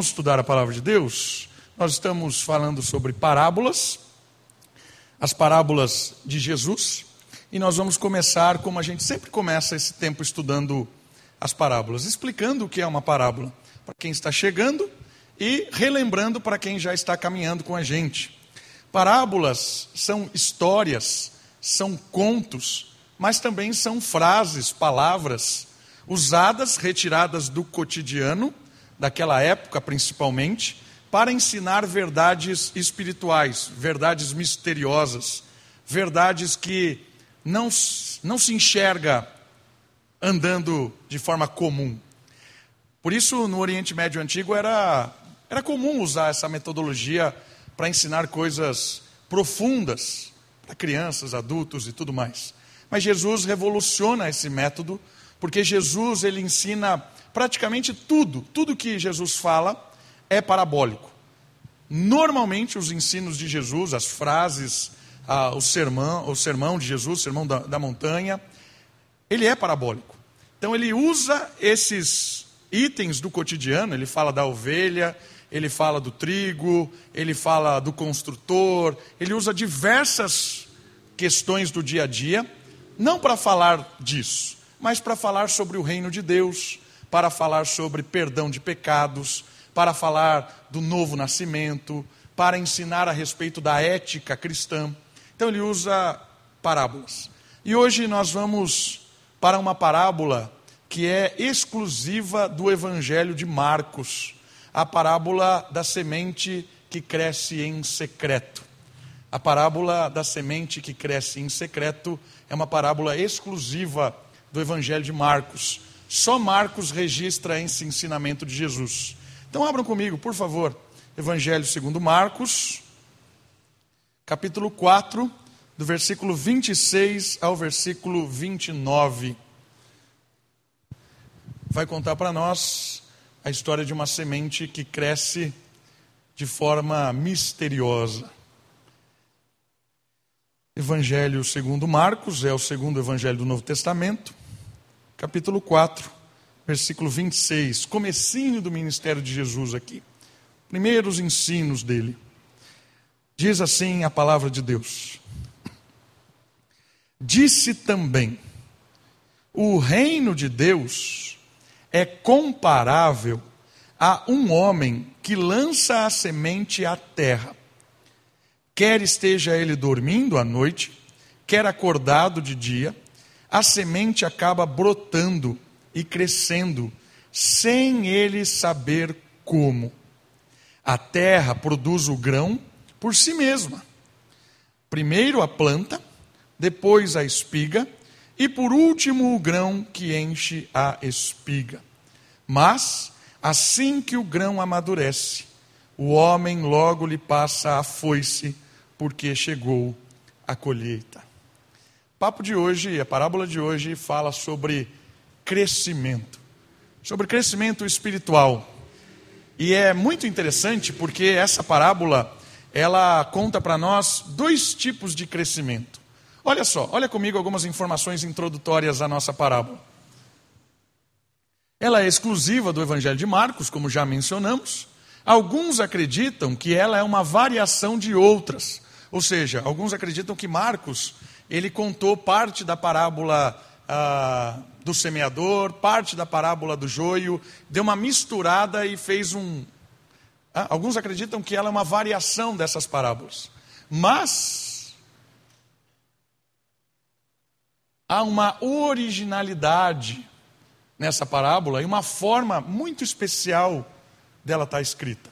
Vamos estudar a palavra de Deus? Nós estamos falando sobre parábolas, as parábolas de Jesus, e nós vamos começar como a gente sempre começa esse tempo estudando as parábolas, explicando o que é uma parábola para quem está chegando e relembrando para quem já está caminhando com a gente. Parábolas são histórias, são contos, mas também são frases, palavras usadas, retiradas do cotidiano daquela época principalmente, para ensinar verdades espirituais, verdades misteriosas, verdades que não, não se enxerga andando de forma comum. Por isso, no Oriente Médio Antigo era, era comum usar essa metodologia para ensinar coisas profundas para crianças, adultos e tudo mais. Mas Jesus revoluciona esse método, porque Jesus ele ensina praticamente tudo, tudo que Jesus fala é parabólico. Normalmente, os ensinos de Jesus, as frases, ah, o, sermão, o sermão de Jesus, o sermão da, da montanha, ele é parabólico. Então, ele usa esses itens do cotidiano, ele fala da ovelha, ele fala do trigo, ele fala do construtor, ele usa diversas questões do dia a dia, não para falar disso, mas para falar sobre o reino de Deus, para falar sobre perdão de pecados, para falar do novo nascimento, para ensinar a respeito da ética cristã. Então ele usa parábolas. E hoje nós vamos para uma parábola que é exclusiva do Evangelho de Marcos, a parábola da semente que cresce em secreto. A parábola da semente que cresce em secreto é uma parábola exclusiva do Evangelho de Marcos. Só Marcos registra esse ensinamento de Jesus. Então abram comigo, por favor, Evangelho segundo Marcos, capítulo 4, do versículo 26 ao versículo 29. Vai contar para nós a história de uma semente que cresce de forma misteriosa. Evangelho segundo Marcos é o segundo evangelho do Novo Testamento capítulo 4, versículo 26, comecinho do ministério de Jesus aqui. Primeiros ensinos dele. Diz assim a palavra de Deus: Disse também: O reino de Deus é comparável a um homem que lança a semente à terra. Quer esteja ele dormindo à noite, quer acordado de dia, a semente acaba brotando e crescendo, sem ele saber como. A terra produz o grão por si mesma. Primeiro a planta, depois a espiga, e por último o grão que enche a espiga. Mas, assim que o grão amadurece, o homem logo lhe passa a foice, porque chegou a colheita papo de hoje, a parábola de hoje fala sobre crescimento, sobre crescimento espiritual. E é muito interessante porque essa parábola, ela conta para nós dois tipos de crescimento. Olha só, olha comigo algumas informações introdutórias à nossa parábola. Ela é exclusiva do Evangelho de Marcos, como já mencionamos. Alguns acreditam que ela é uma variação de outras. Ou seja, alguns acreditam que Marcos ele contou parte da parábola ah, do semeador, parte da parábola do joio, deu uma misturada e fez um. Ah, alguns acreditam que ela é uma variação dessas parábolas. Mas há uma originalidade nessa parábola e uma forma muito especial dela estar escrita.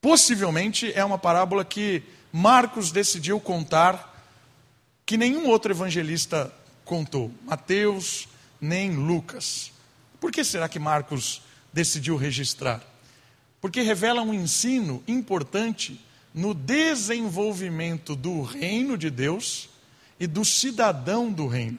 Possivelmente é uma parábola que Marcos decidiu contar que nenhum outro evangelista contou, Mateus nem Lucas. Por que será que Marcos decidiu registrar? Porque revela um ensino importante no desenvolvimento do reino de Deus e do cidadão do reino.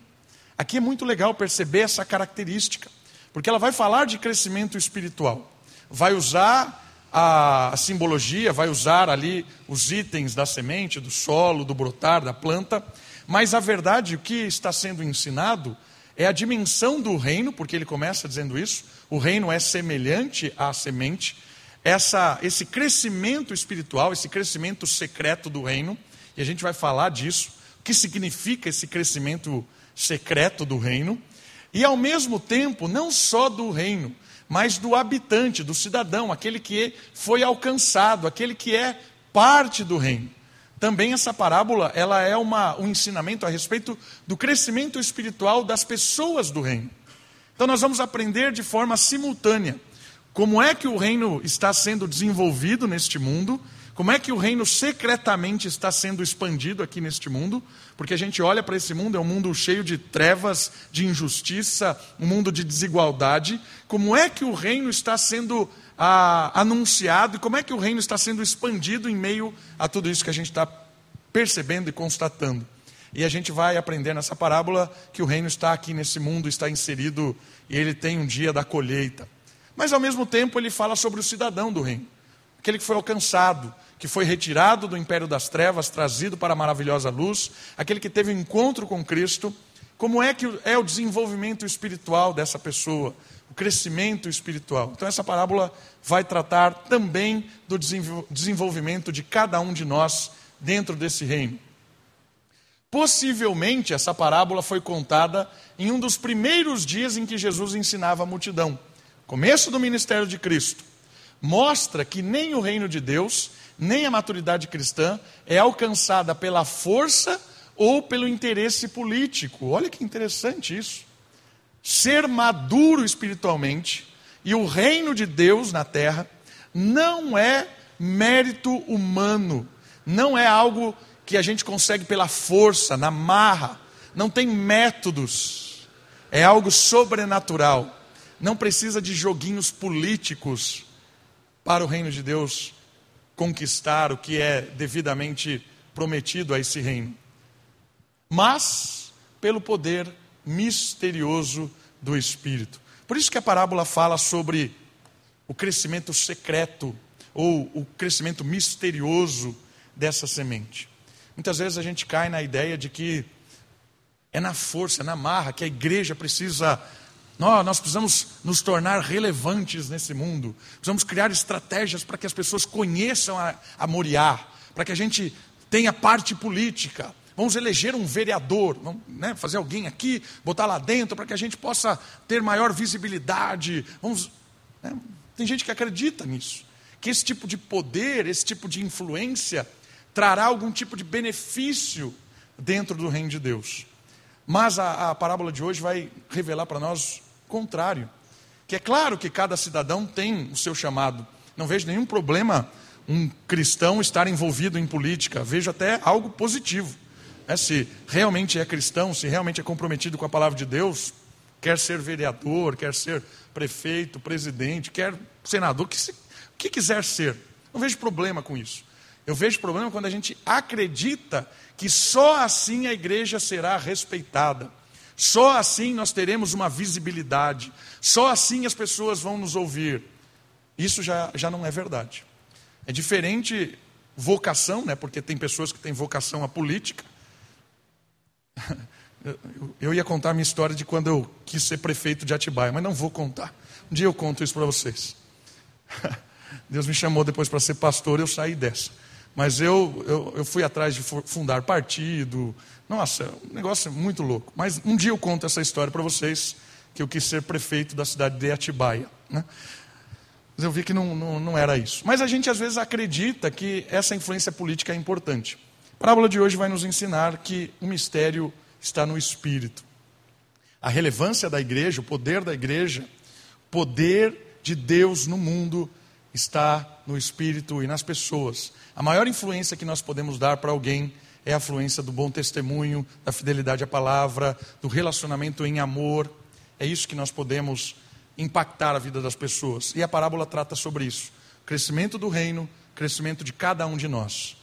Aqui é muito legal perceber essa característica, porque ela vai falar de crescimento espiritual, vai usar a, simbologia, vai usar ali os itens da semente, do solo, do brotar, da planta, mas a verdade, o que está sendo ensinado, é a dimensão do reino, porque ele começa dizendo isso. O reino é semelhante à semente. Essa, esse crescimento espiritual, esse crescimento secreto do reino, e a gente vai falar disso. O que significa esse crescimento secreto do reino? E ao mesmo tempo, não só do reino, mas do habitante, do cidadão, aquele que foi alcançado, aquele que é parte do reino. Também essa parábola, ela é uma, um ensinamento a respeito do crescimento espiritual das pessoas do reino. Então nós vamos aprender de forma simultânea como é que o reino está sendo desenvolvido neste mundo, como é que o reino secretamente está sendo expandido aqui neste mundo, porque a gente olha para esse mundo, é um mundo cheio de trevas, de injustiça, um mundo de desigualdade. Como é que o reino está sendo ah, anunciado e como é que o reino está sendo expandido em meio a tudo isso que a gente está percebendo e constatando? E a gente vai aprender nessa parábola que o reino está aqui nesse mundo, está inserido e ele tem um dia da colheita. Mas ao mesmo tempo ele fala sobre o cidadão do reino, aquele que foi alcançado, que foi retirado do império das trevas, trazido para a maravilhosa luz, aquele que teve um encontro com Cristo. Como é que é o desenvolvimento espiritual dessa pessoa, o crescimento espiritual? Então essa parábola vai tratar também do desenvolvimento de cada um de nós dentro desse reino. Possivelmente essa parábola foi contada em um dos primeiros dias em que Jesus ensinava a multidão, começo do ministério de Cristo. Mostra que nem o reino de Deus nem a maturidade cristã é alcançada pela força ou pelo interesse político. Olha que interessante isso. Ser maduro espiritualmente e o reino de Deus na terra não é mérito humano, não é algo que a gente consegue pela força, na marra, não tem métodos, é algo sobrenatural. Não precisa de joguinhos políticos para o reino de Deus conquistar o que é devidamente prometido a esse reino, mas pelo poder misterioso do Espírito. Por isso que a parábola fala sobre o crescimento secreto ou o crescimento misterioso dessa semente. Muitas vezes a gente cai na ideia de que é na força, é na marra que a igreja precisa nós, nós precisamos nos tornar relevantes nesse mundo. Precisamos criar estratégias para que as pessoas conheçam a, a Moriá, para que a gente tenha parte política. Vamos eleger um vereador, vamos né, fazer alguém aqui, botar lá dentro para que a gente possa ter maior visibilidade. Vamos, né, tem gente que acredita nisso, que esse tipo de poder, esse tipo de influência trará algum tipo de benefício dentro do reino de Deus. Mas a, a parábola de hoje vai revelar para nós contrário. Que é claro que cada cidadão tem o seu chamado. Não vejo nenhum problema um cristão estar envolvido em política. Vejo até algo positivo. É, se realmente é cristão, se realmente é comprometido com a palavra de Deus, quer ser vereador, quer ser prefeito, presidente, quer senador, que se, que quiser ser. Não vejo problema com isso. Eu vejo problema quando a gente acredita que só assim a igreja será respeitada. Só assim nós teremos uma visibilidade. Só assim as pessoas vão nos ouvir. Isso já, já não é verdade. É diferente vocação, né? porque tem pessoas que têm vocação à política. Eu ia contar a minha história de quando eu quis ser prefeito de Atibaia, mas não vou contar. Um dia eu conto isso para vocês. Deus me chamou depois para ser pastor eu saí dessa. Mas eu, eu, eu fui atrás de fundar partido, nossa, um negócio muito louco. Mas um dia eu conto essa história para vocês, que eu quis ser prefeito da cidade de Atibaia. Né? Mas eu vi que não, não, não era isso. Mas a gente às vezes acredita que essa influência política é importante. A parábola de hoje vai nos ensinar que o mistério está no espírito. A relevância da igreja, o poder da igreja, poder de Deus no mundo está no espírito e nas pessoas. A maior influência que nós podemos dar para alguém é a fluência do bom testemunho, da fidelidade à palavra, do relacionamento em amor. É isso que nós podemos impactar a vida das pessoas. E a parábola trata sobre isso: crescimento do reino, crescimento de cada um de nós.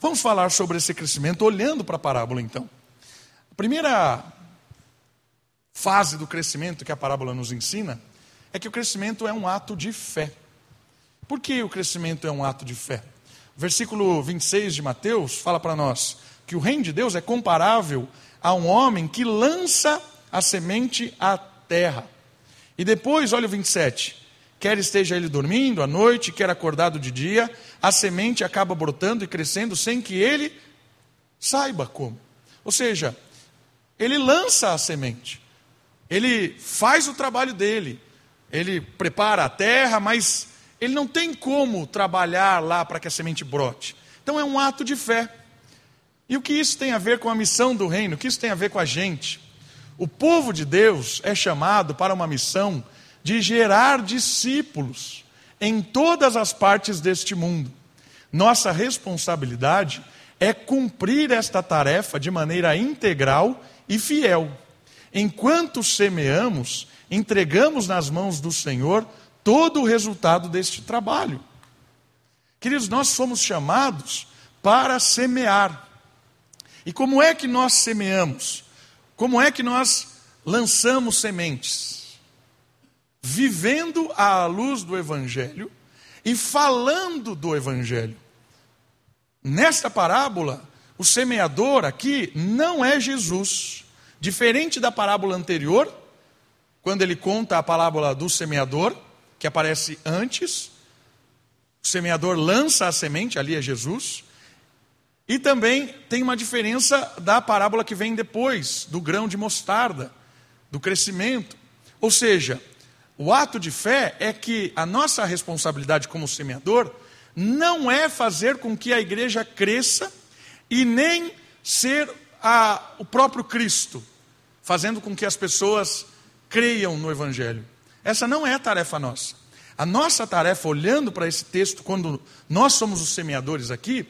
Vamos falar sobre esse crescimento olhando para a parábola então. A primeira fase do crescimento que a parábola nos ensina é que o crescimento é um ato de fé. Por que o crescimento é um ato de fé? Versículo 26 de Mateus fala para nós que o reino de Deus é comparável a um homem que lança a semente à terra. E depois, olha o 27. Quer esteja ele dormindo à noite, quer acordado de dia, a semente acaba brotando e crescendo sem que ele saiba como. Ou seja, ele lança a semente, ele faz o trabalho dele, ele prepara a terra, mas ele não tem como trabalhar lá para que a semente brote. Então é um ato de fé. E o que isso tem a ver com a missão do reino? O que isso tem a ver com a gente? O povo de Deus é chamado para uma missão de gerar discípulos em todas as partes deste mundo. Nossa responsabilidade é cumprir esta tarefa de maneira integral e fiel. Enquanto semeamos, entregamos nas mãos do Senhor todo o resultado deste trabalho. Queridos, nós somos chamados para semear. E como é que nós semeamos? Como é que nós lançamos sementes? Vivendo à luz do Evangelho e falando do Evangelho. Nesta parábola, o semeador aqui não é Jesus. Diferente da parábola anterior, quando ele conta a parábola do semeador, que aparece antes, o semeador lança a semente, ali é Jesus. E também tem uma diferença da parábola que vem depois, do grão de mostarda, do crescimento. Ou seja, o ato de fé é que a nossa responsabilidade como semeador não é fazer com que a igreja cresça e nem ser a, o próprio Cristo, fazendo com que as pessoas creiam no Evangelho. Essa não é a tarefa nossa. A nossa tarefa, olhando para esse texto, quando nós somos os semeadores aqui,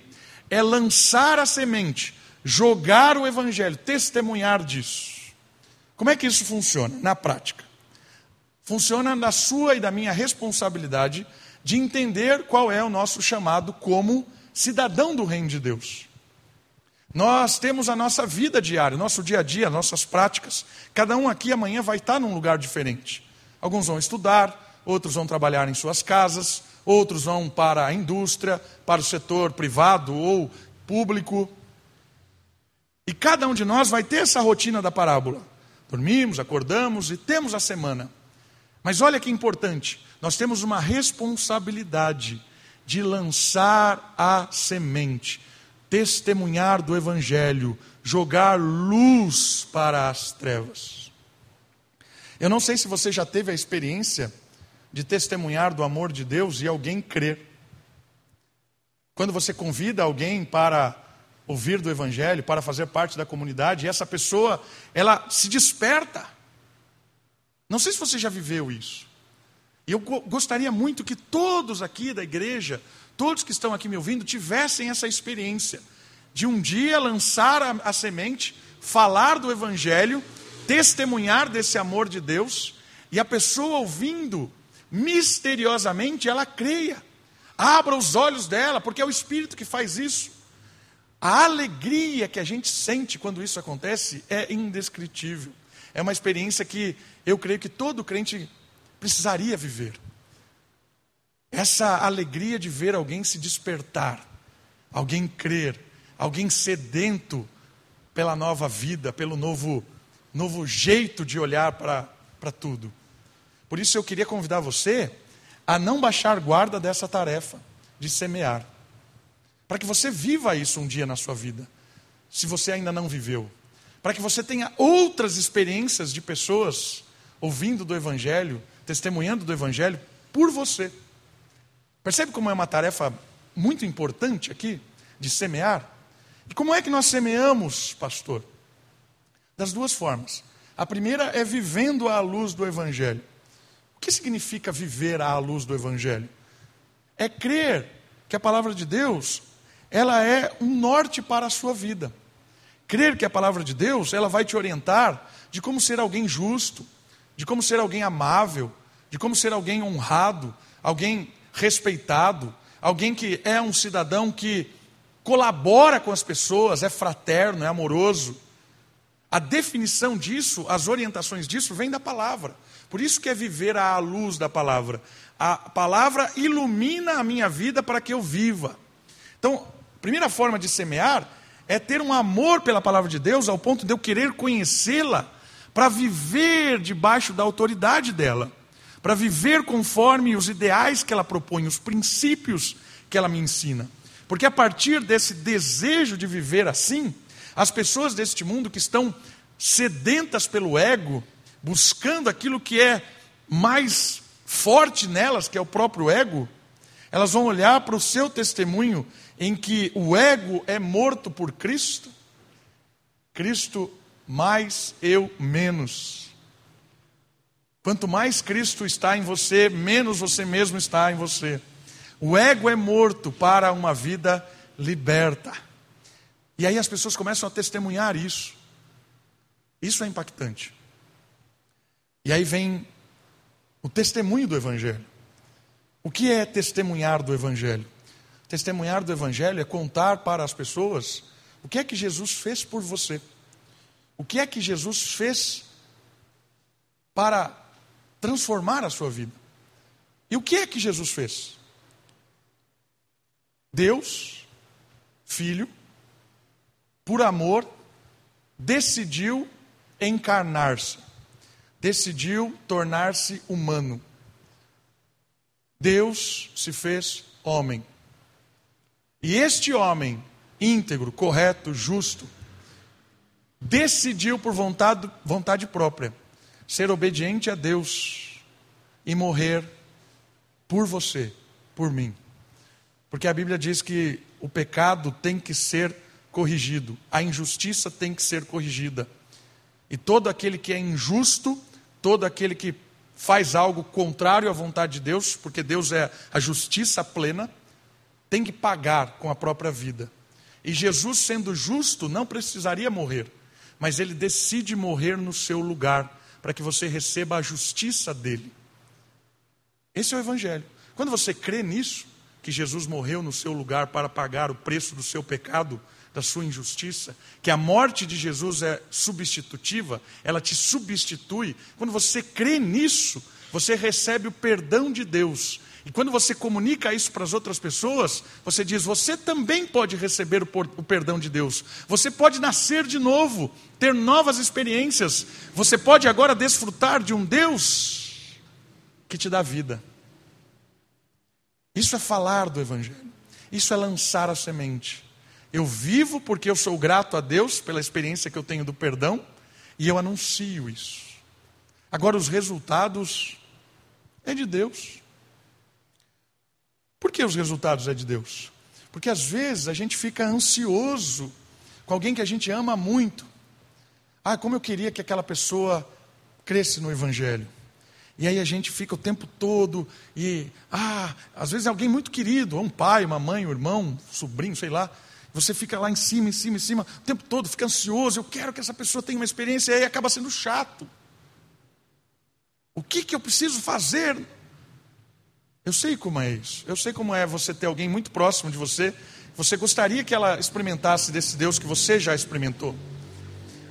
é lançar a semente, jogar o evangelho, testemunhar disso. Como é que isso funciona na prática? Funciona na sua e da minha responsabilidade de entender qual é o nosso chamado como cidadão do reino de Deus. Nós temos a nossa vida diária, nosso dia a dia, nossas práticas. Cada um aqui amanhã vai estar num lugar diferente. Alguns vão estudar, outros vão trabalhar em suas casas, outros vão para a indústria, para o setor privado ou público. E cada um de nós vai ter essa rotina da parábola. Dormimos, acordamos e temos a semana. Mas olha que importante, nós temos uma responsabilidade de lançar a semente, testemunhar do Evangelho, jogar luz para as trevas. Eu não sei se você já teve a experiência de testemunhar do amor de Deus e alguém crer. Quando você convida alguém para ouvir do Evangelho, para fazer parte da comunidade, e essa pessoa, ela se desperta. Não sei se você já viveu isso. E eu gostaria muito que todos aqui da igreja, todos que estão aqui me ouvindo, tivessem essa experiência de um dia lançar a, a semente, falar do Evangelho, testemunhar desse amor de Deus, e a pessoa ouvindo misteriosamente ela creia. Abra os olhos dela, porque é o Espírito que faz isso. A alegria que a gente sente quando isso acontece é indescritível. É uma experiência que eu creio que todo crente precisaria viver. Essa alegria de ver alguém se despertar, alguém crer, alguém sedento pela nova vida, pelo novo, novo jeito de olhar para tudo. Por isso eu queria convidar você a não baixar guarda dessa tarefa de semear. Para que você viva isso um dia na sua vida, se você ainda não viveu. Para que você tenha outras experiências de pessoas ouvindo do Evangelho, testemunhando do Evangelho por você. Percebe como é uma tarefa muito importante aqui, de semear? E como é que nós semeamos, pastor? Das duas formas. A primeira é vivendo à luz do Evangelho. O que significa viver à luz do Evangelho? É crer que a palavra de Deus, ela é um norte para a sua vida. Crer que a palavra de Deus, ela vai te orientar de como ser alguém justo, de como ser alguém amável, de como ser alguém honrado, alguém respeitado, alguém que é um cidadão que colabora com as pessoas, é fraterno, é amoroso. A definição disso, as orientações disso, vem da palavra. Por isso que é viver à luz da palavra. A palavra ilumina a minha vida para que eu viva. Então, a primeira forma de semear é ter um amor pela palavra de Deus ao ponto de eu querer conhecê-la, para viver debaixo da autoridade dela, para viver conforme os ideais que ela propõe, os princípios que ela me ensina. Porque a partir desse desejo de viver assim, as pessoas deste mundo que estão sedentas pelo ego, buscando aquilo que é mais forte nelas, que é o próprio ego, elas vão olhar para o seu testemunho em que o ego é morto por Cristo, Cristo mais, eu menos. Quanto mais Cristo está em você, menos você mesmo está em você. O ego é morto para uma vida liberta. E aí as pessoas começam a testemunhar isso. Isso é impactante. E aí vem o testemunho do Evangelho. O que é testemunhar do Evangelho? Testemunhar do Evangelho é contar para as pessoas o que é que Jesus fez por você. O que é que Jesus fez para transformar a sua vida. E o que é que Jesus fez? Deus, Filho, por amor, decidiu encarnar-se, decidiu tornar-se humano. Deus se fez homem. E este homem, íntegro, correto, justo, decidiu por vontade, vontade própria ser obediente a Deus e morrer por você, por mim. Porque a Bíblia diz que o pecado tem que ser corrigido, a injustiça tem que ser corrigida. E todo aquele que é injusto, todo aquele que faz algo contrário à vontade de Deus, porque Deus é a justiça plena, tem que pagar com a própria vida. E Jesus, sendo justo, não precisaria morrer, mas ele decide morrer no seu lugar, para que você receba a justiça dele. Esse é o Evangelho. Quando você crê nisso, que Jesus morreu no seu lugar para pagar o preço do seu pecado, da sua injustiça, que a morte de Jesus é substitutiva, ela te substitui. Quando você crê nisso, você recebe o perdão de Deus. E quando você comunica isso para as outras pessoas, você diz: você também pode receber o perdão de Deus. Você pode nascer de novo, ter novas experiências. Você pode agora desfrutar de um Deus que te dá vida. Isso é falar do Evangelho. Isso é lançar a semente. Eu vivo porque eu sou grato a Deus pela experiência que eu tenho do perdão e eu anuncio isso. Agora, os resultados é de Deus. Por que os resultados é de Deus? Porque às vezes a gente fica ansioso com alguém que a gente ama muito. Ah, como eu queria que aquela pessoa cresce no Evangelho. E aí a gente fica o tempo todo e, ah, às vezes é alguém muito querido, um pai, uma mãe, um irmão, um sobrinho, sei lá. Você fica lá em cima, em cima, em cima, o tempo todo, fica ansioso. Eu quero que essa pessoa tenha uma experiência, e aí acaba sendo chato. O que, que eu preciso fazer? Eu sei como é isso. Eu sei como é você ter alguém muito próximo de você. Você gostaria que ela experimentasse desse Deus que você já experimentou.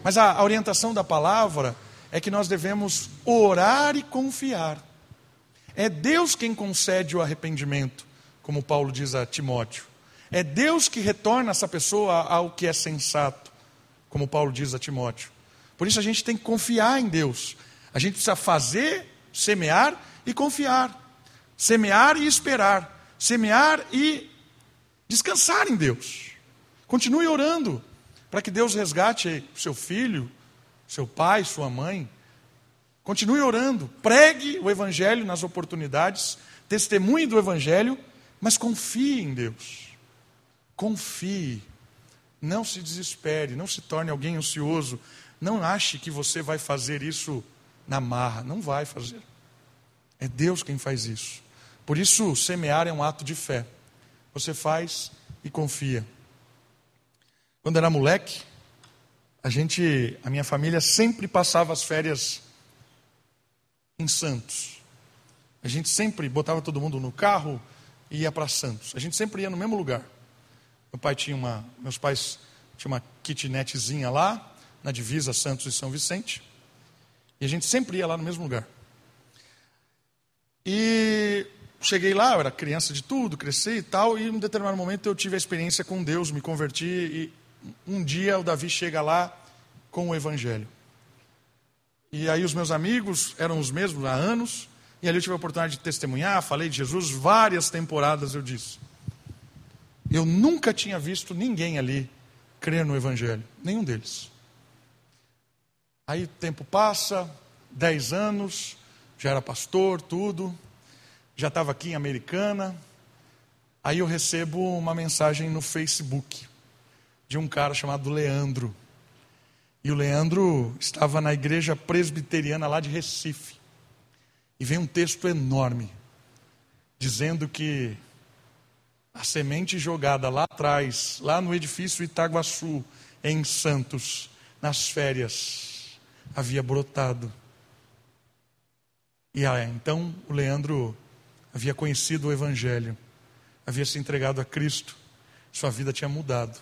Mas a, a orientação da palavra é que nós devemos orar e confiar. É Deus quem concede o arrependimento, como Paulo diz a Timóteo. É Deus que retorna essa pessoa ao que é sensato, como Paulo diz a Timóteo. Por isso a gente tem que confiar em Deus. A gente precisa fazer, semear e confiar. Semear e esperar. Semear e descansar em Deus. Continue orando para que Deus resgate seu filho, seu pai, sua mãe. Continue orando. Pregue o Evangelho nas oportunidades. Testemunhe do Evangelho, mas confie em Deus. Confie. Não se desespere, não se torne alguém ansioso. Não ache que você vai fazer isso na marra. Não vai fazer. É Deus quem faz isso. Por isso, semear é um ato de fé. Você faz e confia. Quando era moleque, a gente, a minha família sempre passava as férias em Santos. A gente sempre botava todo mundo no carro e ia para Santos. A gente sempre ia no mesmo lugar. Meu pai tinha uma, meus pais tinham uma kitnetzinha lá, na divisa Santos e São Vicente. E a gente sempre ia lá no mesmo lugar. E cheguei lá, eu era criança de tudo, cresci e tal, e em um determinado momento eu tive a experiência com Deus, me converti e um dia o Davi chega lá com o evangelho. E aí os meus amigos eram os mesmos há anos, e ali eu tive a oportunidade de testemunhar, falei de Jesus várias temporadas, eu disse. Eu nunca tinha visto ninguém ali crer no Evangelho, nenhum deles. Aí o tempo passa, dez anos, já era pastor, tudo, já estava aqui em Americana. Aí eu recebo uma mensagem no Facebook de um cara chamado Leandro. E o Leandro estava na igreja presbiteriana lá de Recife. E vem um texto enorme, dizendo que a semente jogada lá atrás, lá no edifício Itaguaçu, em Santos, nas férias, havia brotado. E ah, então o Leandro havia conhecido o Evangelho, havia se entregado a Cristo, sua vida tinha mudado.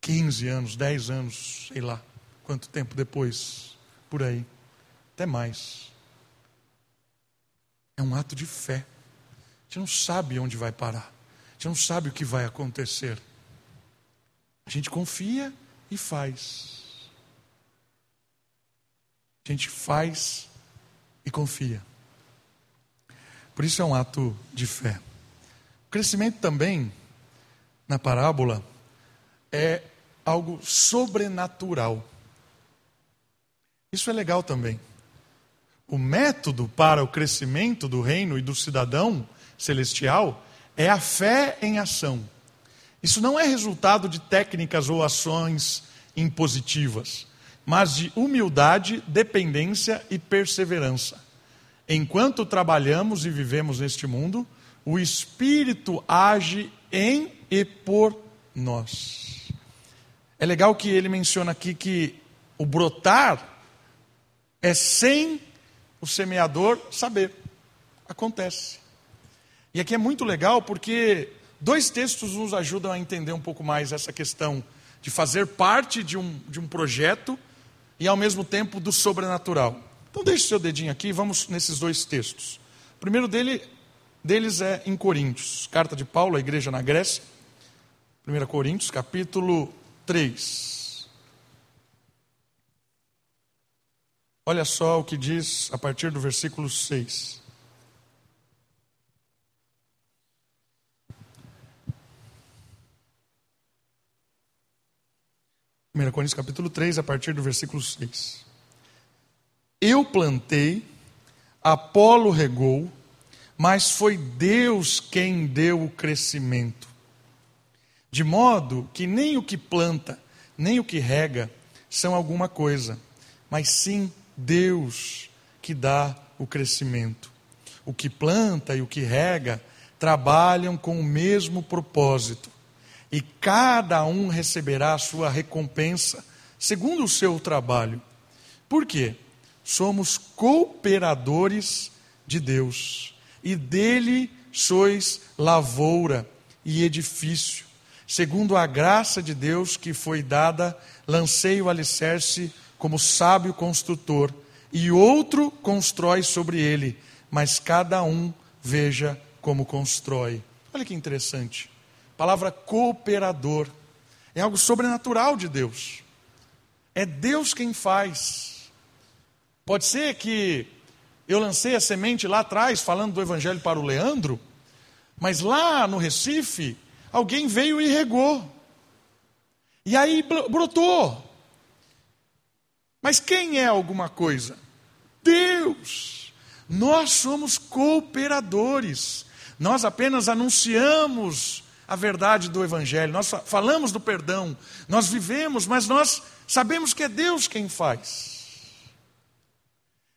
15 anos, 10 anos, sei lá, quanto tempo depois, por aí, até mais. É um ato de fé gente não sabe onde vai parar. A gente não sabe o que vai acontecer. A gente confia e faz. A gente faz e confia. Por isso é um ato de fé. O crescimento também, na parábola, é algo sobrenatural. Isso é legal também. O método para o crescimento do reino e do cidadão celestial é a fé em ação. Isso não é resultado de técnicas ou ações impositivas, mas de humildade, dependência e perseverança. Enquanto trabalhamos e vivemos neste mundo, o Espírito age em e por nós. É legal que ele menciona aqui que o brotar é sem o semeador saber. Acontece. E aqui é muito legal porque dois textos nos ajudam a entender um pouco mais essa questão de fazer parte de um, de um projeto e ao mesmo tempo do sobrenatural. Então deixe seu dedinho aqui vamos nesses dois textos. O primeiro dele, deles é em Coríntios, carta de Paulo à igreja na Grécia. 1 Coríntios, capítulo 3. Olha só o que diz a partir do versículo 6. 1 Coríntios capítulo 3, a partir do versículo 6. Eu plantei, Apolo regou, mas foi Deus quem deu o crescimento. De modo que nem o que planta, nem o que rega são alguma coisa, mas sim Deus que dá o crescimento. O que planta e o que rega trabalham com o mesmo propósito e cada um receberá a sua recompensa segundo o seu trabalho. Por quê? Somos cooperadores de Deus e dele sois lavoura e edifício. Segundo a graça de Deus que foi dada, lancei o alicerce como sábio construtor, e outro constrói sobre ele, mas cada um veja como constrói. Olha que interessante palavra cooperador. É algo sobrenatural de Deus. É Deus quem faz. Pode ser que eu lancei a semente lá atrás, falando do Evangelho para o Leandro, mas lá no Recife, alguém veio e regou. E aí brotou. Mas quem é alguma coisa? Deus. Nós somos cooperadores. Nós apenas anunciamos a verdade do Evangelho, nós falamos do perdão, nós vivemos, mas nós sabemos que é Deus quem faz.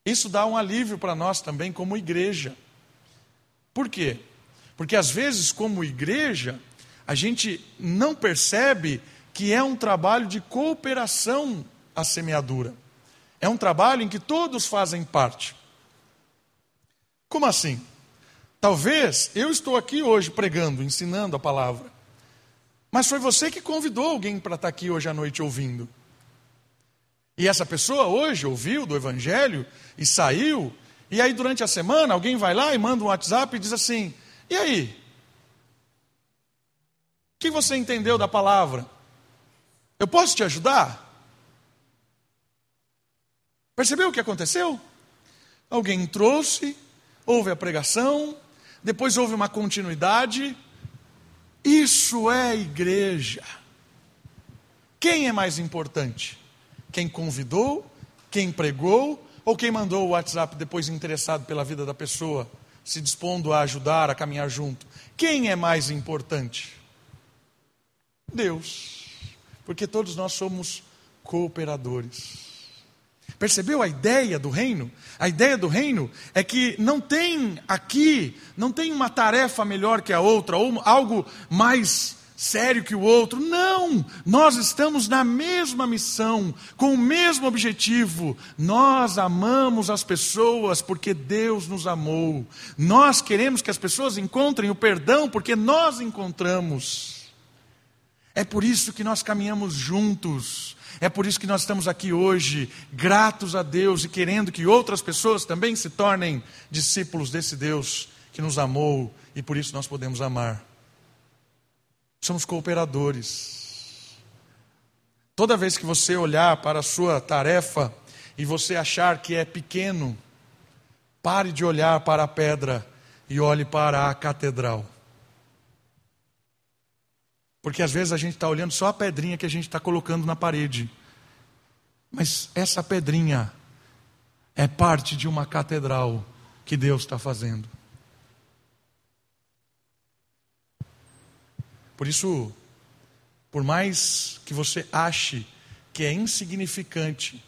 Isso dá um alívio para nós também, como igreja. Por quê? Porque às vezes, como igreja, a gente não percebe que é um trabalho de cooperação a semeadura. É um trabalho em que todos fazem parte. Como assim? Talvez eu estou aqui hoje pregando, ensinando a palavra. Mas foi você que convidou alguém para estar aqui hoje à noite ouvindo. E essa pessoa hoje ouviu do evangelho e saiu, e aí durante a semana alguém vai lá e manda um WhatsApp e diz assim: "E aí? O que você entendeu da palavra? Eu posso te ajudar?" Percebeu o que aconteceu? Alguém trouxe, houve a pregação, depois houve uma continuidade. Isso é igreja. Quem é mais importante? Quem convidou, quem pregou ou quem mandou o WhatsApp depois interessado pela vida da pessoa, se dispondo a ajudar, a caminhar junto? Quem é mais importante? Deus. Porque todos nós somos cooperadores. Percebeu a ideia do reino? A ideia do reino é que não tem aqui, não tem uma tarefa melhor que a outra, ou algo mais sério que o outro. Não! Nós estamos na mesma missão, com o mesmo objetivo. Nós amamos as pessoas porque Deus nos amou. Nós queremos que as pessoas encontrem o perdão porque nós encontramos. É por isso que nós caminhamos juntos. É por isso que nós estamos aqui hoje, gratos a Deus e querendo que outras pessoas também se tornem discípulos desse Deus que nos amou e por isso nós podemos amar. Somos cooperadores. Toda vez que você olhar para a sua tarefa e você achar que é pequeno, pare de olhar para a pedra e olhe para a catedral. Porque às vezes a gente está olhando só a pedrinha que a gente está colocando na parede. Mas essa pedrinha é parte de uma catedral que Deus está fazendo. Por isso, por mais que você ache que é insignificante,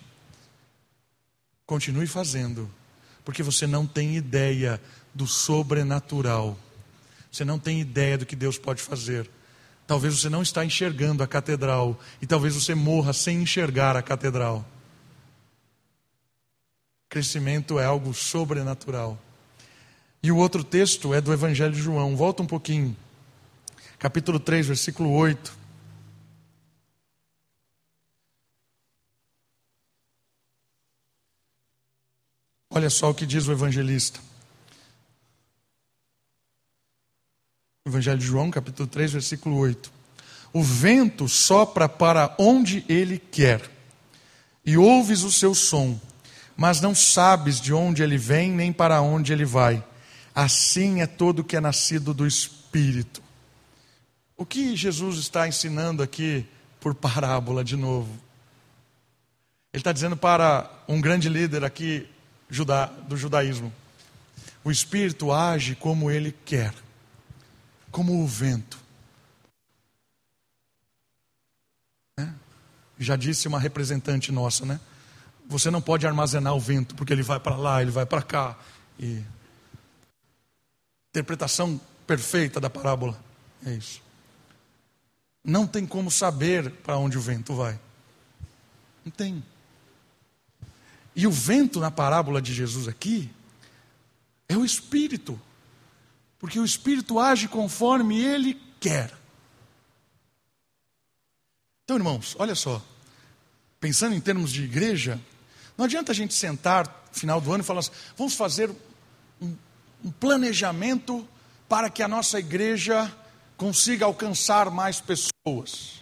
continue fazendo, porque você não tem ideia do sobrenatural. Você não tem ideia do que Deus pode fazer. Talvez você não está enxergando a catedral e talvez você morra sem enxergar a catedral. Crescimento é algo sobrenatural. E o outro texto é do Evangelho de João. Volta um pouquinho. Capítulo 3, versículo 8. Olha só o que diz o evangelista. Evangelho de João, capítulo 3, versículo 8. O vento sopra para onde ele quer, e ouves o seu som, mas não sabes de onde ele vem nem para onde ele vai. Assim é todo que é nascido do Espírito. O que Jesus está ensinando aqui por parábola de novo? Ele está dizendo para um grande líder aqui do judaísmo: o Espírito age como ele quer como o vento. Né? Já disse uma representante nossa, né? Você não pode armazenar o vento, porque ele vai para lá, ele vai para cá. E... Interpretação perfeita da parábola. É isso. Não tem como saber para onde o vento vai. Não tem. E o vento na parábola de Jesus aqui é o Espírito porque o Espírito age conforme ele quer. Então, irmãos, olha só, pensando em termos de igreja, não adianta a gente sentar no final do ano e falar assim: vamos fazer um, um planejamento para que a nossa igreja consiga alcançar mais pessoas.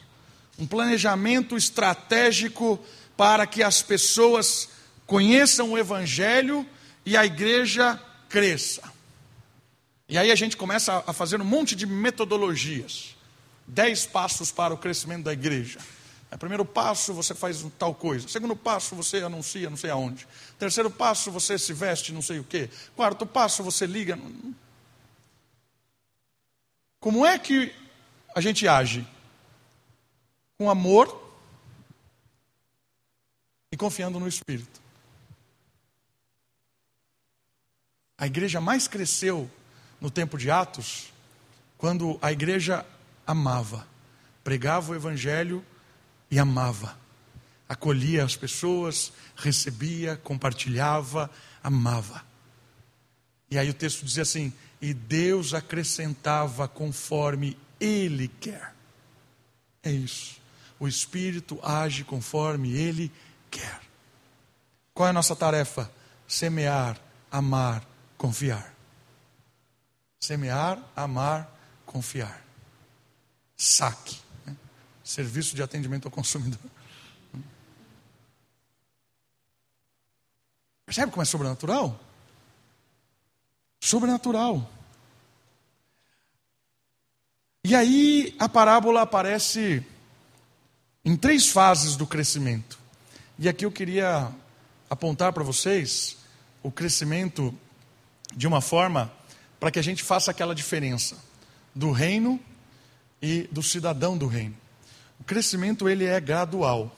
Um planejamento estratégico para que as pessoas conheçam o Evangelho e a igreja cresça. E aí a gente começa a fazer um monte de metodologias. Dez passos para o crescimento da igreja. É, primeiro passo, você faz tal coisa. Segundo passo, você anuncia não sei aonde. Terceiro passo, você se veste não sei o quê. Quarto passo, você liga. Como é que a gente age? Com amor e confiando no Espírito. A igreja mais cresceu no tempo de Atos, quando a igreja amava, pregava o evangelho e amava, acolhia as pessoas, recebia, compartilhava, amava. E aí o texto dizia assim: e Deus acrescentava conforme Ele quer. É isso. O Espírito age conforme Ele quer. Qual é a nossa tarefa? Semear, amar, confiar. Semear, amar, confiar. Saque. Né? Serviço de atendimento ao consumidor. Percebe como é sobrenatural? Sobrenatural. E aí a parábola aparece em três fases do crescimento. E aqui eu queria apontar para vocês o crescimento de uma forma para que a gente faça aquela diferença do reino e do cidadão do reino. O crescimento ele é gradual.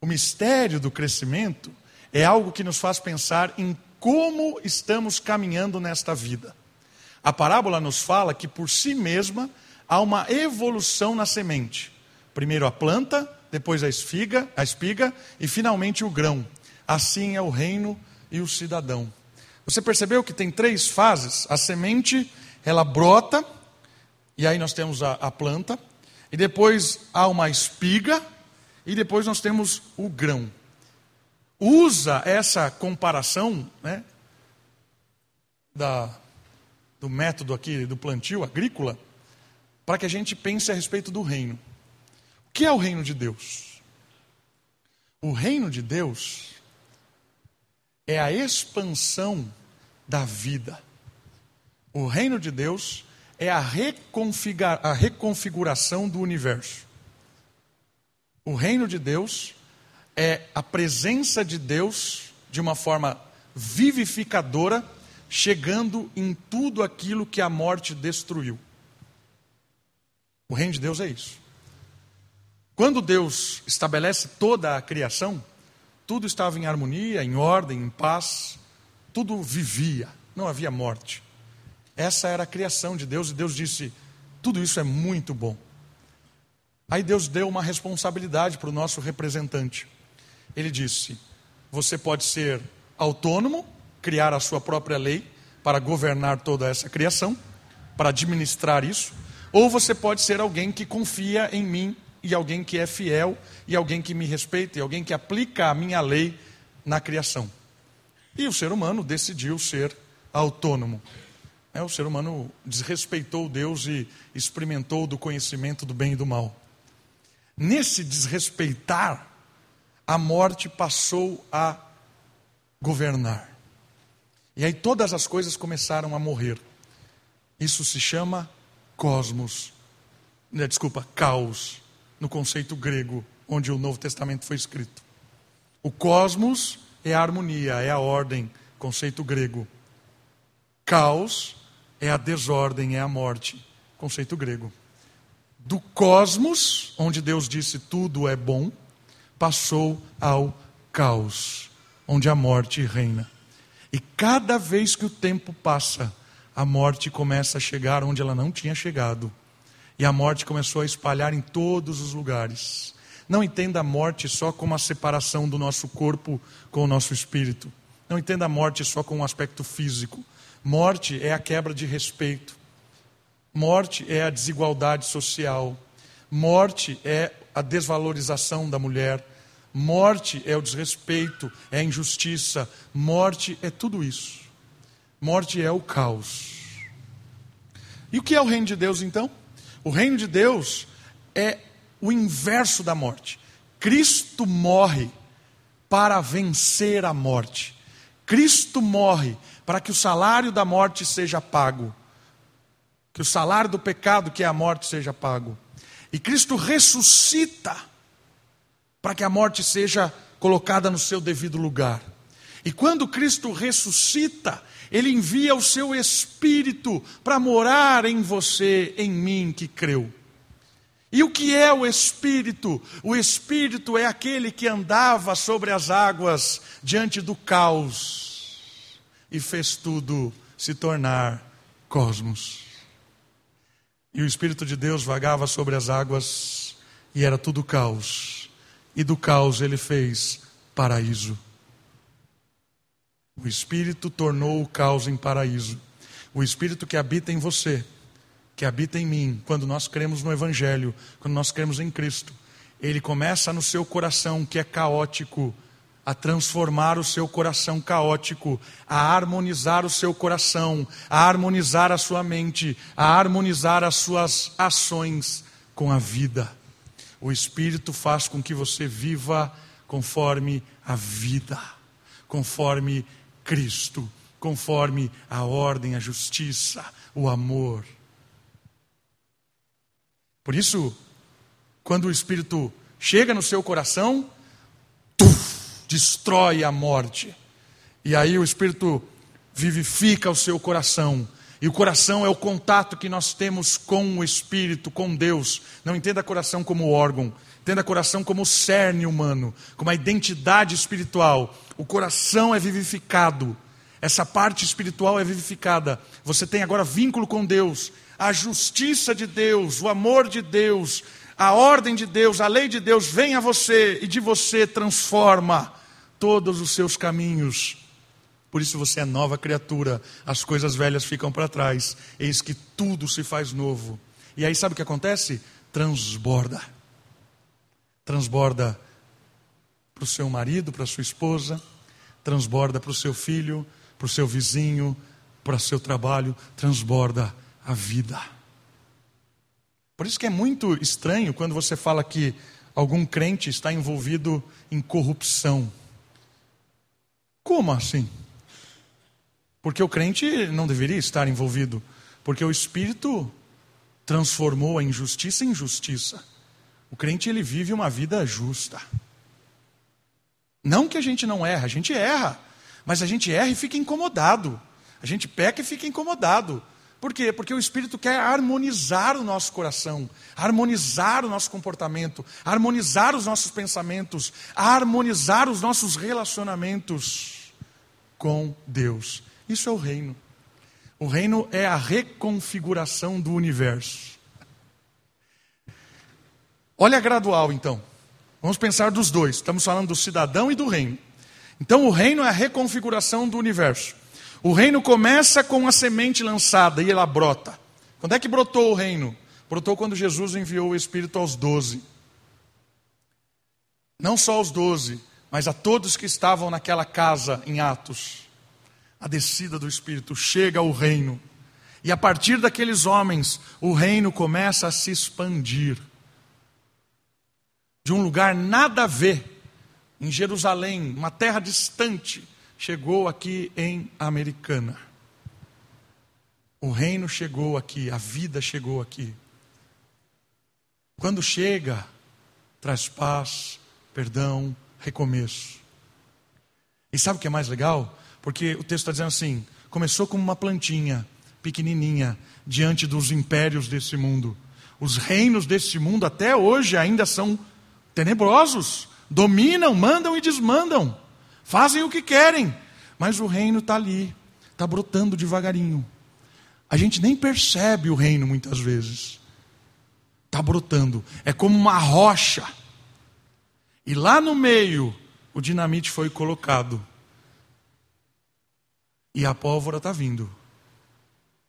O mistério do crescimento é algo que nos faz pensar em como estamos caminhando nesta vida. A parábola nos fala que por si mesma há uma evolução na semente. Primeiro a planta, depois a espiga, a espiga e finalmente o grão. Assim é o reino e o cidadão. Você percebeu que tem três fases? A semente, ela brota, e aí nós temos a, a planta, e depois há uma espiga, e depois nós temos o grão. Usa essa comparação né, da, do método aqui do plantio agrícola para que a gente pense a respeito do reino. O que é o reino de Deus? O reino de Deus é a expansão da vida. O reino de Deus é a, reconfigura, a reconfiguração do universo. O reino de Deus é a presença de Deus de uma forma vivificadora, chegando em tudo aquilo que a morte destruiu. O reino de Deus é isso. Quando Deus estabelece toda a criação, tudo estava em harmonia, em ordem, em paz, tudo vivia, não havia morte. Essa era a criação de Deus e Deus disse: tudo isso é muito bom. Aí Deus deu uma responsabilidade para o nosso representante. Ele disse: você pode ser autônomo, criar a sua própria lei para governar toda essa criação, para administrar isso, ou você pode ser alguém que confia em mim e alguém que é fiel e alguém que me respeita e alguém que aplica a minha lei na criação. E o ser humano decidiu ser autônomo. É, o ser humano desrespeitou Deus e experimentou do conhecimento do bem e do mal. Nesse desrespeitar, a morte passou a governar. E aí todas as coisas começaram a morrer. Isso se chama cosmos, né, desculpa, caos, no conceito grego, onde o Novo Testamento foi escrito. O cosmos é a harmonia, é a ordem, conceito grego. Caos é a desordem, é a morte, conceito grego. Do cosmos, onde Deus disse tudo é bom, passou ao caos, onde a morte reina. E cada vez que o tempo passa, a morte começa a chegar onde ela não tinha chegado. E a morte começou a espalhar em todos os lugares. Não entenda a morte só como a separação do nosso corpo com o nosso espírito. Não entenda a morte só como um aspecto físico. Morte é a quebra de respeito. Morte é a desigualdade social. Morte é a desvalorização da mulher. Morte é o desrespeito, é a injustiça. Morte é tudo isso. Morte é o caos. E o que é o reino de Deus então? O reino de Deus é o inverso da morte. Cristo morre para vencer a morte. Cristo morre para que o salário da morte seja pago. Que o salário do pecado, que é a morte, seja pago. E Cristo ressuscita para que a morte seja colocada no seu devido lugar. E quando Cristo ressuscita, Ele envia o seu Espírito para morar em você, em mim que creu. E o que é o Espírito? O Espírito é aquele que andava sobre as águas diante do caos e fez tudo se tornar cosmos. E o Espírito de Deus vagava sobre as águas e era tudo caos. E do caos ele fez paraíso. O Espírito tornou o caos em paraíso. O Espírito que habita em você, que habita em mim, quando nós cremos no Evangelho, quando nós cremos em Cristo, ele começa no seu coração, que é caótico, a transformar o seu coração caótico, a harmonizar o seu coração, a harmonizar a sua mente, a harmonizar as suas ações com a vida. O Espírito faz com que você viva conforme a vida conforme Cristo, conforme a ordem, a justiça, o amor. Por isso, quando o Espírito chega no seu coração, tuf, destrói a morte. E aí o Espírito vivifica o seu coração. E o coração é o contato que nós temos com o Espírito, com Deus. Não entenda coração como órgão, entenda coração como cerne humano, como a identidade espiritual. O coração é vivificado, essa parte espiritual é vivificada. Você tem agora vínculo com Deus, a justiça de Deus, o amor de Deus, a ordem de Deus, a lei de Deus vem a você e de você transforma todos os seus caminhos por isso você é nova criatura, as coisas velhas ficam para trás, eis que tudo se faz novo. E aí sabe o que acontece? Transborda. Transborda para o seu marido, para a sua esposa, transborda para o seu filho, para o seu vizinho, para o seu trabalho, transborda a vida. Por isso que é muito estranho quando você fala que algum crente está envolvido em corrupção. Como assim? Porque o crente não deveria estar envolvido, porque o Espírito transformou a injustiça em justiça. O crente ele vive uma vida justa. Não que a gente não erra, a gente erra, mas a gente erra e fica incomodado. A gente peca e fica incomodado. Por quê? Porque o Espírito quer harmonizar o nosso coração, harmonizar o nosso comportamento, harmonizar os nossos pensamentos, harmonizar os nossos relacionamentos com Deus. Isso é o reino. O reino é a reconfiguração do universo. Olha gradual, então. Vamos pensar dos dois. Estamos falando do cidadão e do reino. Então, o reino é a reconfiguração do universo. O reino começa com a semente lançada e ela brota. Quando é que brotou o reino? Brotou quando Jesus enviou o Espírito aos doze. Não só aos doze, mas a todos que estavam naquela casa em Atos a descida do Espírito, chega ao reino. E a partir daqueles homens, o reino começa a se expandir. De um lugar nada a ver, em Jerusalém, uma terra distante, chegou aqui em Americana. O reino chegou aqui, a vida chegou aqui. Quando chega, traz paz, perdão, recomeço. E sabe o que é mais legal? Porque o texto está dizendo assim: começou como uma plantinha pequenininha diante dos impérios desse mundo. Os reinos desse mundo até hoje ainda são tenebrosos, dominam, mandam e desmandam, fazem o que querem, mas o reino está ali, está brotando devagarinho. A gente nem percebe o reino muitas vezes. Está brotando, é como uma rocha. E lá no meio, o dinamite foi colocado. E a pólvora está vindo.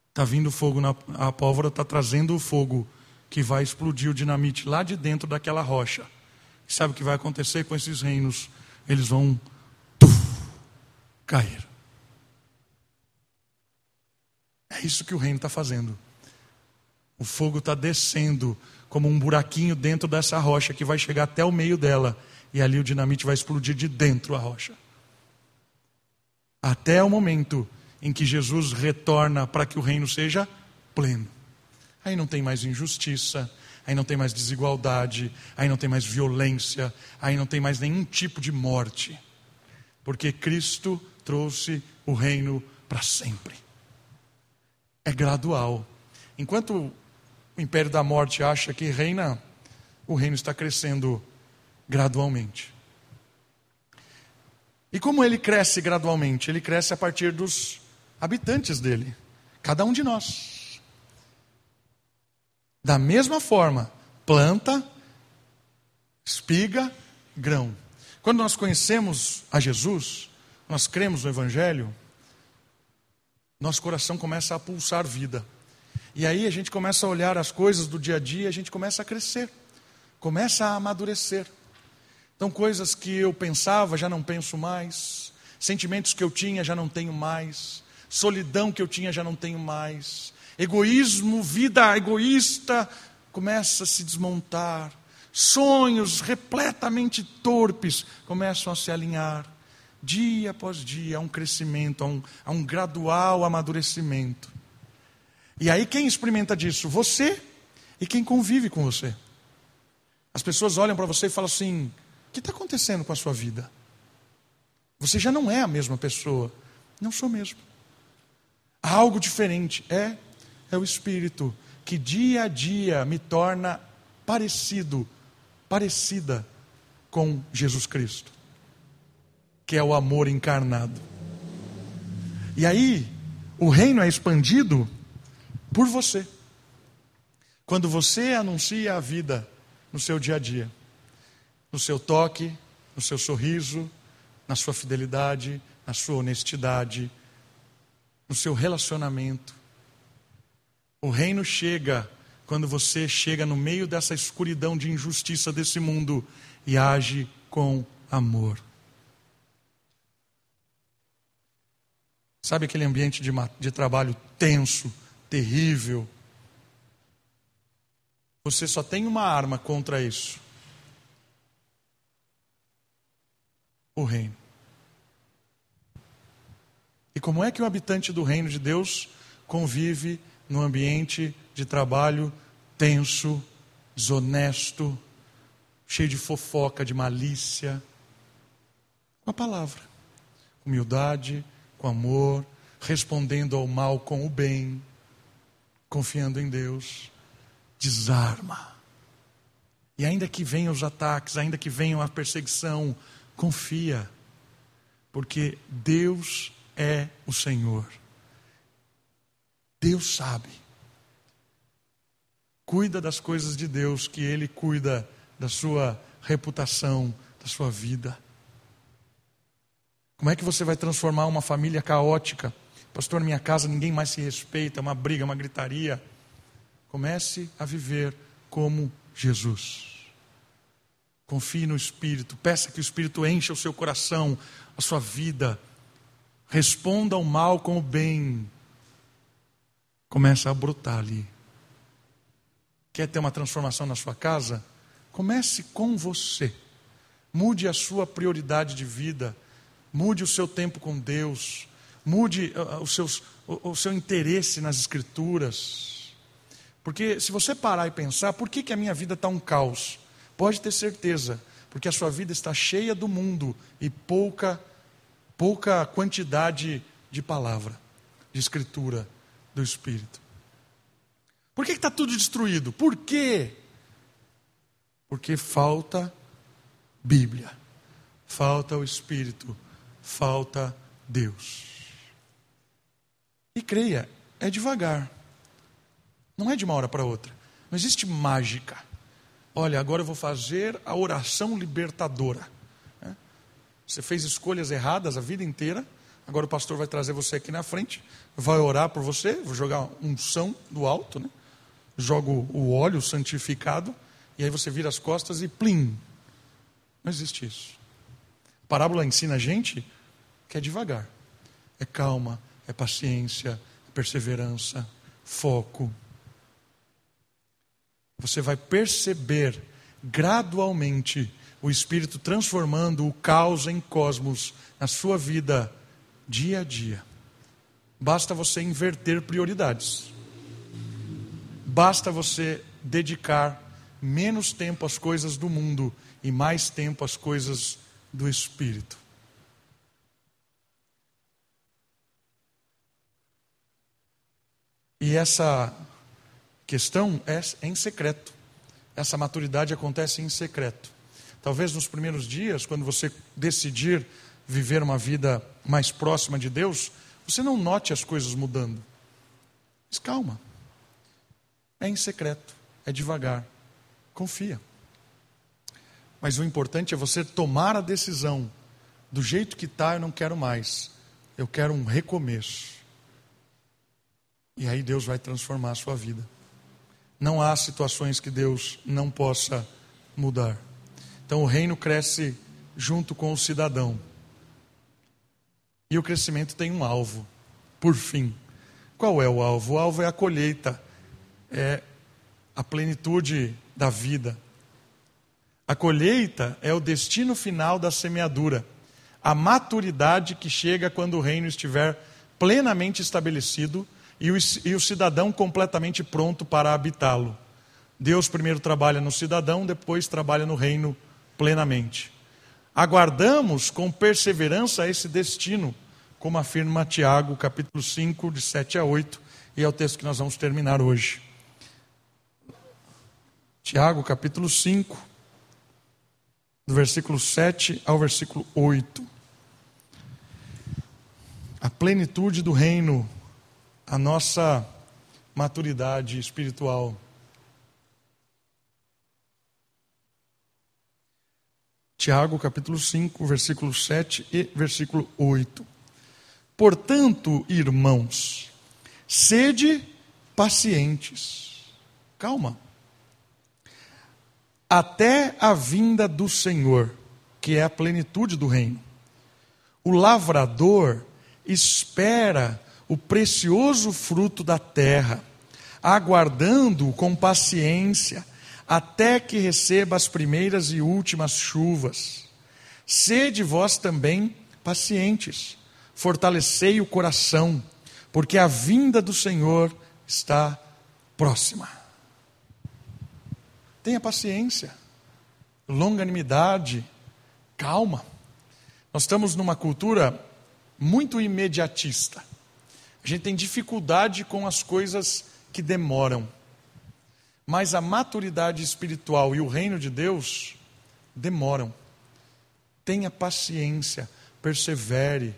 Está vindo fogo, na, a pólvora está trazendo o fogo que vai explodir o dinamite lá de dentro daquela rocha. E sabe o que vai acontecer com esses reinos? Eles vão cair. É isso que o reino está fazendo. O fogo está descendo como um buraquinho dentro dessa rocha que vai chegar até o meio dela. E ali o dinamite vai explodir de dentro a rocha até o momento em que Jesus retorna para que o reino seja pleno. Aí não tem mais injustiça, aí não tem mais desigualdade, aí não tem mais violência, aí não tem mais nenhum tipo de morte, porque Cristo trouxe o reino para sempre. É gradual. Enquanto o império da morte acha que reina, o reino está crescendo gradualmente. E como ele cresce gradualmente? Ele cresce a partir dos habitantes dele, cada um de nós. Da mesma forma, planta, espiga, grão. Quando nós conhecemos a Jesus, nós cremos no Evangelho, nosso coração começa a pulsar vida. E aí a gente começa a olhar as coisas do dia a dia, a gente começa a crescer, começa a amadurecer. Então, coisas que eu pensava, já não penso mais. Sentimentos que eu tinha, já não tenho mais. Solidão que eu tinha, já não tenho mais. Egoísmo, vida egoísta, começa a se desmontar. Sonhos repletamente torpes começam a se alinhar. Dia após dia, há um crescimento, há um, há um gradual amadurecimento. E aí quem experimenta disso? Você e quem convive com você. As pessoas olham para você e falam assim: o que está acontecendo com a sua vida? Você já não é a mesma pessoa. Não sou mesmo. Há algo diferente. É, é o Espírito que dia a dia me torna parecido, parecida com Jesus Cristo, que é o amor encarnado. E aí, o reino é expandido por você. Quando você anuncia a vida no seu dia a dia, no seu toque, no seu sorriso, na sua fidelidade, na sua honestidade, no seu relacionamento. O reino chega quando você chega no meio dessa escuridão de injustiça desse mundo e age com amor. Sabe aquele ambiente de, de trabalho tenso, terrível? Você só tem uma arma contra isso: o reino. E como é que o habitante do reino de Deus convive no ambiente de trabalho tenso, desonesto, cheio de fofoca, de malícia? Com a palavra, humildade, com amor, respondendo ao mal com o bem, confiando em Deus desarma. E ainda que venham os ataques, ainda que venham a perseguição, confia, porque Deus é o Senhor. Deus sabe. Cuida das coisas de Deus, que Ele cuida da sua reputação, da sua vida. Como é que você vai transformar uma família caótica? Pastor, minha casa ninguém mais se respeita, é uma briga, uma gritaria. Comece a viver como Jesus. Confie no Espírito, peça que o Espírito encha o seu coração, a sua vida. Responda ao mal com o bem. Começa a brotar ali. Quer ter uma transformação na sua casa? Comece com você. Mude a sua prioridade de vida. Mude o seu tempo com Deus. Mude uh, uh, o, seus, o seu interesse nas Escrituras. Porque se você parar e pensar, por que, que a minha vida está um caos? Pode ter certeza, porque a sua vida está cheia do mundo e pouca, pouca quantidade de palavra, de escritura do Espírito. Por que está tudo destruído? Por quê? Porque falta Bíblia, falta o Espírito, falta Deus. E creia, é devagar. Não é de uma hora para outra. Não existe mágica. Olha, agora eu vou fazer a oração libertadora. É? Você fez escolhas erradas a vida inteira. Agora o pastor vai trazer você aqui na frente, vai orar por você, vou jogar unção do alto, né? Jogo o óleo santificado e aí você vira as costas e plim. Não existe isso. A parábola ensina a gente que é devagar, é calma, é paciência, é perseverança, foco você vai perceber gradualmente o Espírito transformando o caos em cosmos na sua vida dia a dia. Basta você inverter prioridades. Basta você dedicar menos tempo às coisas do mundo e mais tempo às coisas do Espírito. E essa questão é em secreto. Essa maturidade acontece em secreto. Talvez nos primeiros dias, quando você decidir viver uma vida mais próxima de Deus, você não note as coisas mudando. Mas calma. É em secreto, é devagar. Confia. Mas o importante é você tomar a decisão. Do jeito que está, eu não quero mais. Eu quero um recomeço. E aí Deus vai transformar a sua vida. Não há situações que Deus não possa mudar. Então o reino cresce junto com o cidadão. E o crescimento tem um alvo, por fim. Qual é o alvo? O alvo é a colheita, é a plenitude da vida. A colheita é o destino final da semeadura. a maturidade que chega quando o reino estiver plenamente estabelecido e o, e o cidadão completamente pronto para habitá-lo. Deus primeiro trabalha no cidadão, depois trabalha no reino plenamente. Aguardamos com perseverança esse destino, como afirma Tiago, capítulo 5, de 7 a 8, e é o texto que nós vamos terminar hoje. Tiago, capítulo 5, do versículo 7 ao versículo 8. A plenitude do reino, a nossa maturidade espiritual. Tiago, capítulo 5, versículo 7 e versículo 8. Portanto, irmãos, sede pacientes. Calma. Até a vinda do Senhor, que é a plenitude do reino. O lavrador espera o precioso fruto da terra, aguardando-o com paciência até que receba as primeiras e últimas chuvas. Sede vós também pacientes, fortalecei o coração, porque a vinda do Senhor está próxima. Tenha paciência, longanimidade, calma. Nós estamos numa cultura muito imediatista. A gente tem dificuldade com as coisas que demoram. Mas a maturidade espiritual e o reino de Deus demoram. Tenha paciência, persevere.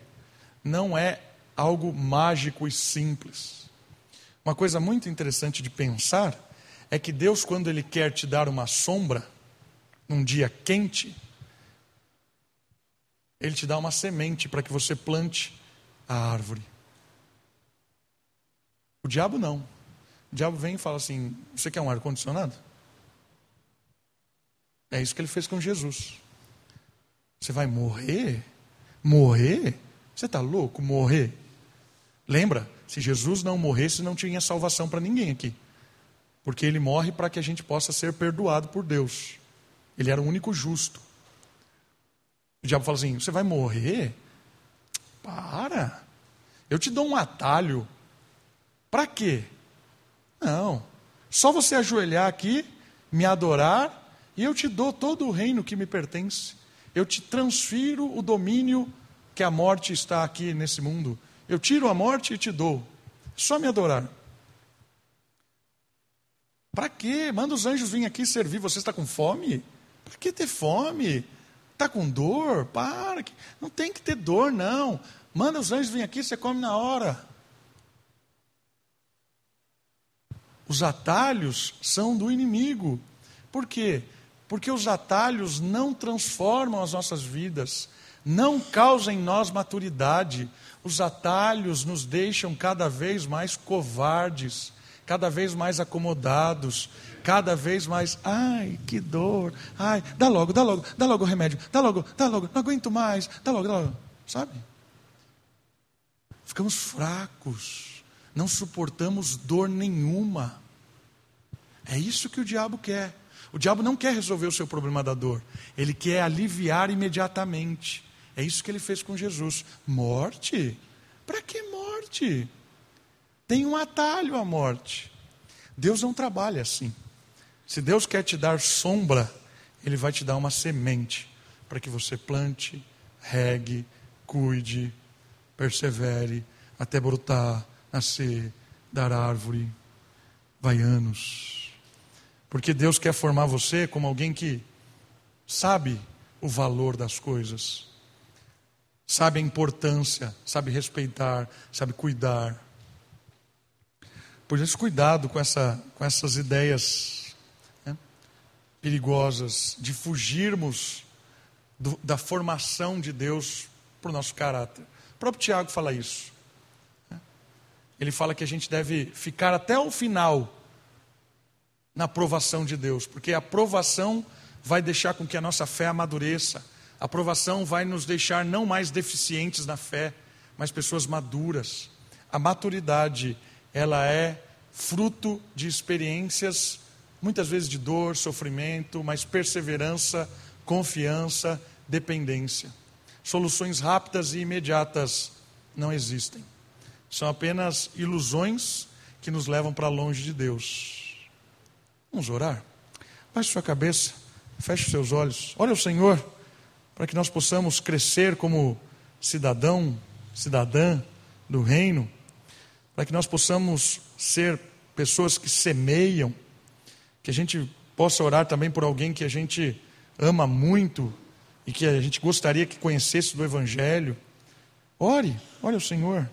Não é algo mágico e simples. Uma coisa muito interessante de pensar é que Deus, quando Ele quer te dar uma sombra, num dia quente, Ele te dá uma semente para que você plante a árvore. O diabo não. O diabo vem e fala assim: Você quer um ar-condicionado? É isso que ele fez com Jesus. Você vai morrer? Morrer? Você está louco? Morrer? Lembra? Se Jesus não morresse, não tinha salvação para ninguém aqui. Porque ele morre para que a gente possa ser perdoado por Deus. Ele era o único justo. O diabo fala assim: Você vai morrer? Para. Eu te dou um atalho. Para quê? Não. Só você ajoelhar aqui, me adorar, e eu te dou todo o reino que me pertence. Eu te transfiro o domínio que a morte está aqui nesse mundo. Eu tiro a morte e te dou. Só me adorar. Para quê? Manda os anjos virem aqui servir. Você está com fome? Para que ter fome? Está com dor? Para. Não tem que ter dor, não. Manda os anjos virem aqui, você come na hora. Os atalhos são do inimigo. Por quê? Porque os atalhos não transformam as nossas vidas, não causam em nós maturidade. Os atalhos nos deixam cada vez mais covardes, cada vez mais acomodados, cada vez mais, ai, que dor, ai, dá logo, dá logo, dá logo o remédio, dá logo, dá logo, não aguento mais, dá logo, dá logo, sabe? Ficamos fracos, não suportamos dor nenhuma. É isso que o diabo quer. O diabo não quer resolver o seu problema da dor, ele quer aliviar imediatamente. É isso que ele fez com Jesus. Morte? Para que morte? Tem um atalho à morte. Deus não trabalha assim. Se Deus quer te dar sombra, Ele vai te dar uma semente para que você plante, regue, cuide, persevere até brotar, nascer, dar árvore. Vai anos. Porque Deus quer formar você como alguém que sabe o valor das coisas, sabe a importância, sabe respeitar, sabe cuidar. Por isso, cuidado com, essa, com essas ideias né, perigosas de fugirmos do, da formação de Deus para o nosso caráter. O próprio Tiago fala isso. Ele fala que a gente deve ficar até o final na aprovação de Deus, porque a aprovação vai deixar com que a nossa fé amadureça, a aprovação vai nos deixar não mais deficientes na fé, mas pessoas maduras. A maturidade, ela é fruto de experiências, muitas vezes de dor, sofrimento, mas perseverança, confiança, dependência. soluções rápidas e imediatas não existem. São apenas ilusões que nos levam para longe de Deus. Vamos orar? Baixe sua cabeça, feche seus olhos, olhe ao Senhor, para que nós possamos crescer como cidadão, cidadã do reino, para que nós possamos ser pessoas que semeiam, que a gente possa orar também por alguém que a gente ama muito e que a gente gostaria que conhecesse do Evangelho. Ore, ore ao Senhor.